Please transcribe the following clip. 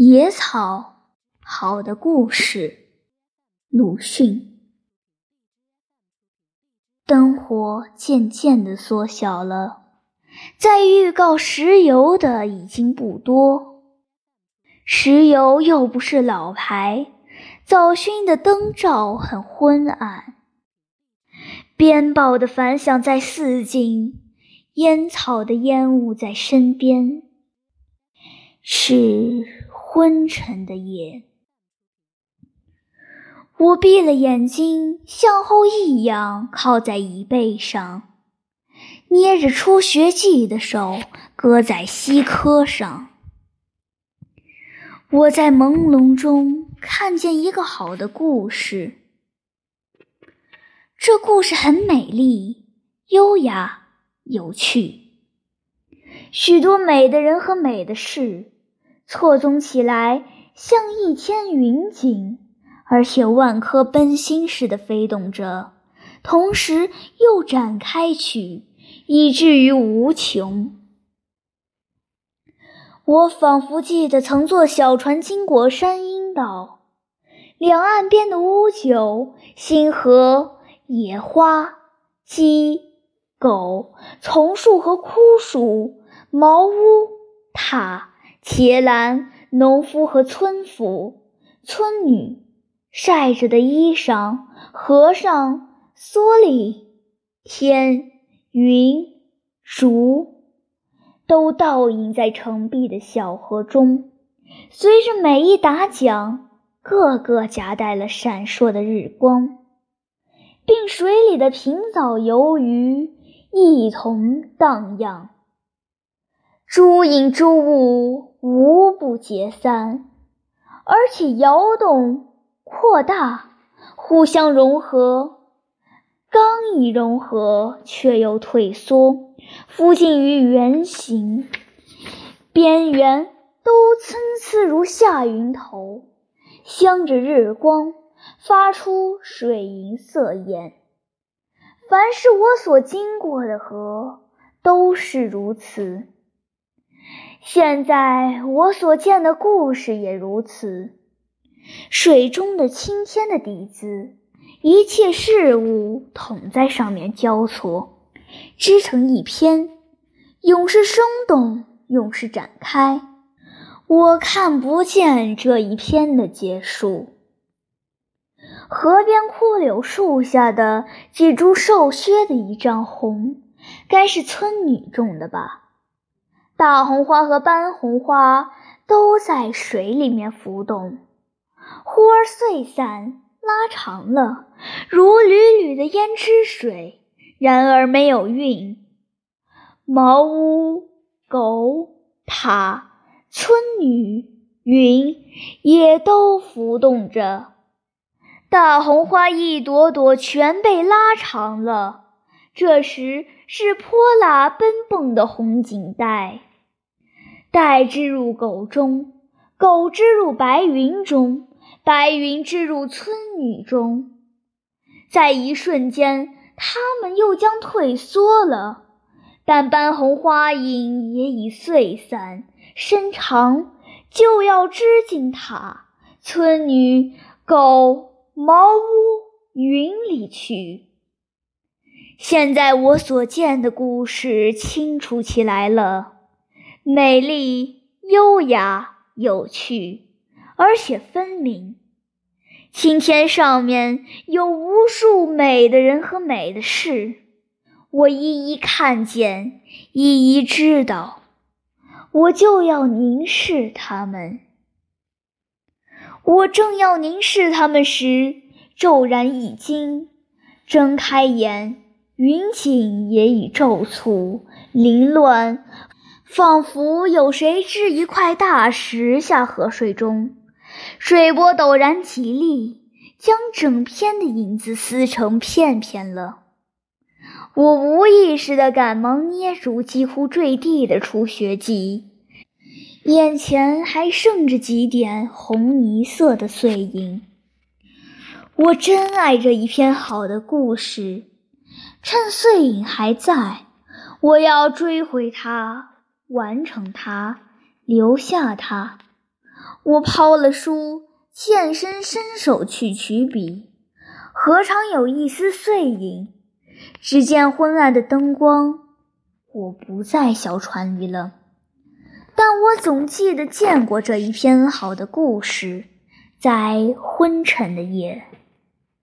野草，好的故事。鲁迅。灯火渐渐的缩小了，在预告石油的已经不多。石油又不是老牌，早熏的灯罩很昏暗。鞭炮的反响在四近，烟草的烟雾在身边。是。昏沉的夜，我闭了眼睛，向后一仰，靠在椅背上，捏着初学记的手搁在膝髁上。我在朦胧中看见一个好的故事，这故事很美丽、优雅、有趣，许多美的人和美的事。错综起来，像一天云锦，而且万颗奔星似的飞动着，同时又展开去，以至于无穷。我仿佛记得曾坐小船经过山阴道，两岸边的乌九、星河、野花、鸡、狗、丛树和枯树、茅屋、塔。茄兰、农夫和村妇、村女，晒着的衣裳，和尚、蓑笠、天、云、竹，都倒映在澄碧的小河中。随着每一打桨，个个夹带了闪烁的日光，并水里的平藻游鱼一同荡漾。诸影诸物无不解散，而且摇动、扩大，互相融合。刚一融合，却又退缩，附近于圆形，边缘都参差如下云头，镶着日光，发出水银色焰。凡是我所经过的河，都是如此。现在我所见的故事也如此。水中的青天的底子，一切事物统在上面交错，织成一篇，永是生动，永是展开。我看不见这一篇的结束。河边枯柳树下的几株瘦削的一丈红，该是村女种的吧？大红花和斑红花都在水里面浮动，忽而碎散，拉长了，如缕缕的胭脂水，然而没有韵。茅屋、狗、塔、村女、云也都浮动着，大红花一朵朵全被拉长了，这时是泼辣奔蹦的红锦带。带织入狗中，狗织入白云中，白云织入村女中。在一瞬间，它们又将退缩了，但斑红花影也已碎散，伸长，就要织进塔、村女、狗、茅屋、云里去。现在我所见的故事清楚起来了。美丽、优雅、有趣，而且分明。青天上面有无数美的人和美的事，我一一看见，一一知道，我就要凝视他们。我正要凝视他们时，骤然一惊，睁开眼，云锦也已骤簇、凌乱。仿佛有谁掷一块大石下河水中，水波陡然起立，将整片的影子撕成片片了。我无意识地赶忙捏住几乎坠地的初学记，眼前还剩着几点红泥色的碎影。我真爱这一篇好的故事，趁碎影还在，我要追回它。完成它，留下它。我抛了书，欠身伸手去取笔，何尝有一丝碎影？只见昏暗的灯光，我不在小船里了。但我总记得见过这一篇好的故事，在昏沉的夜。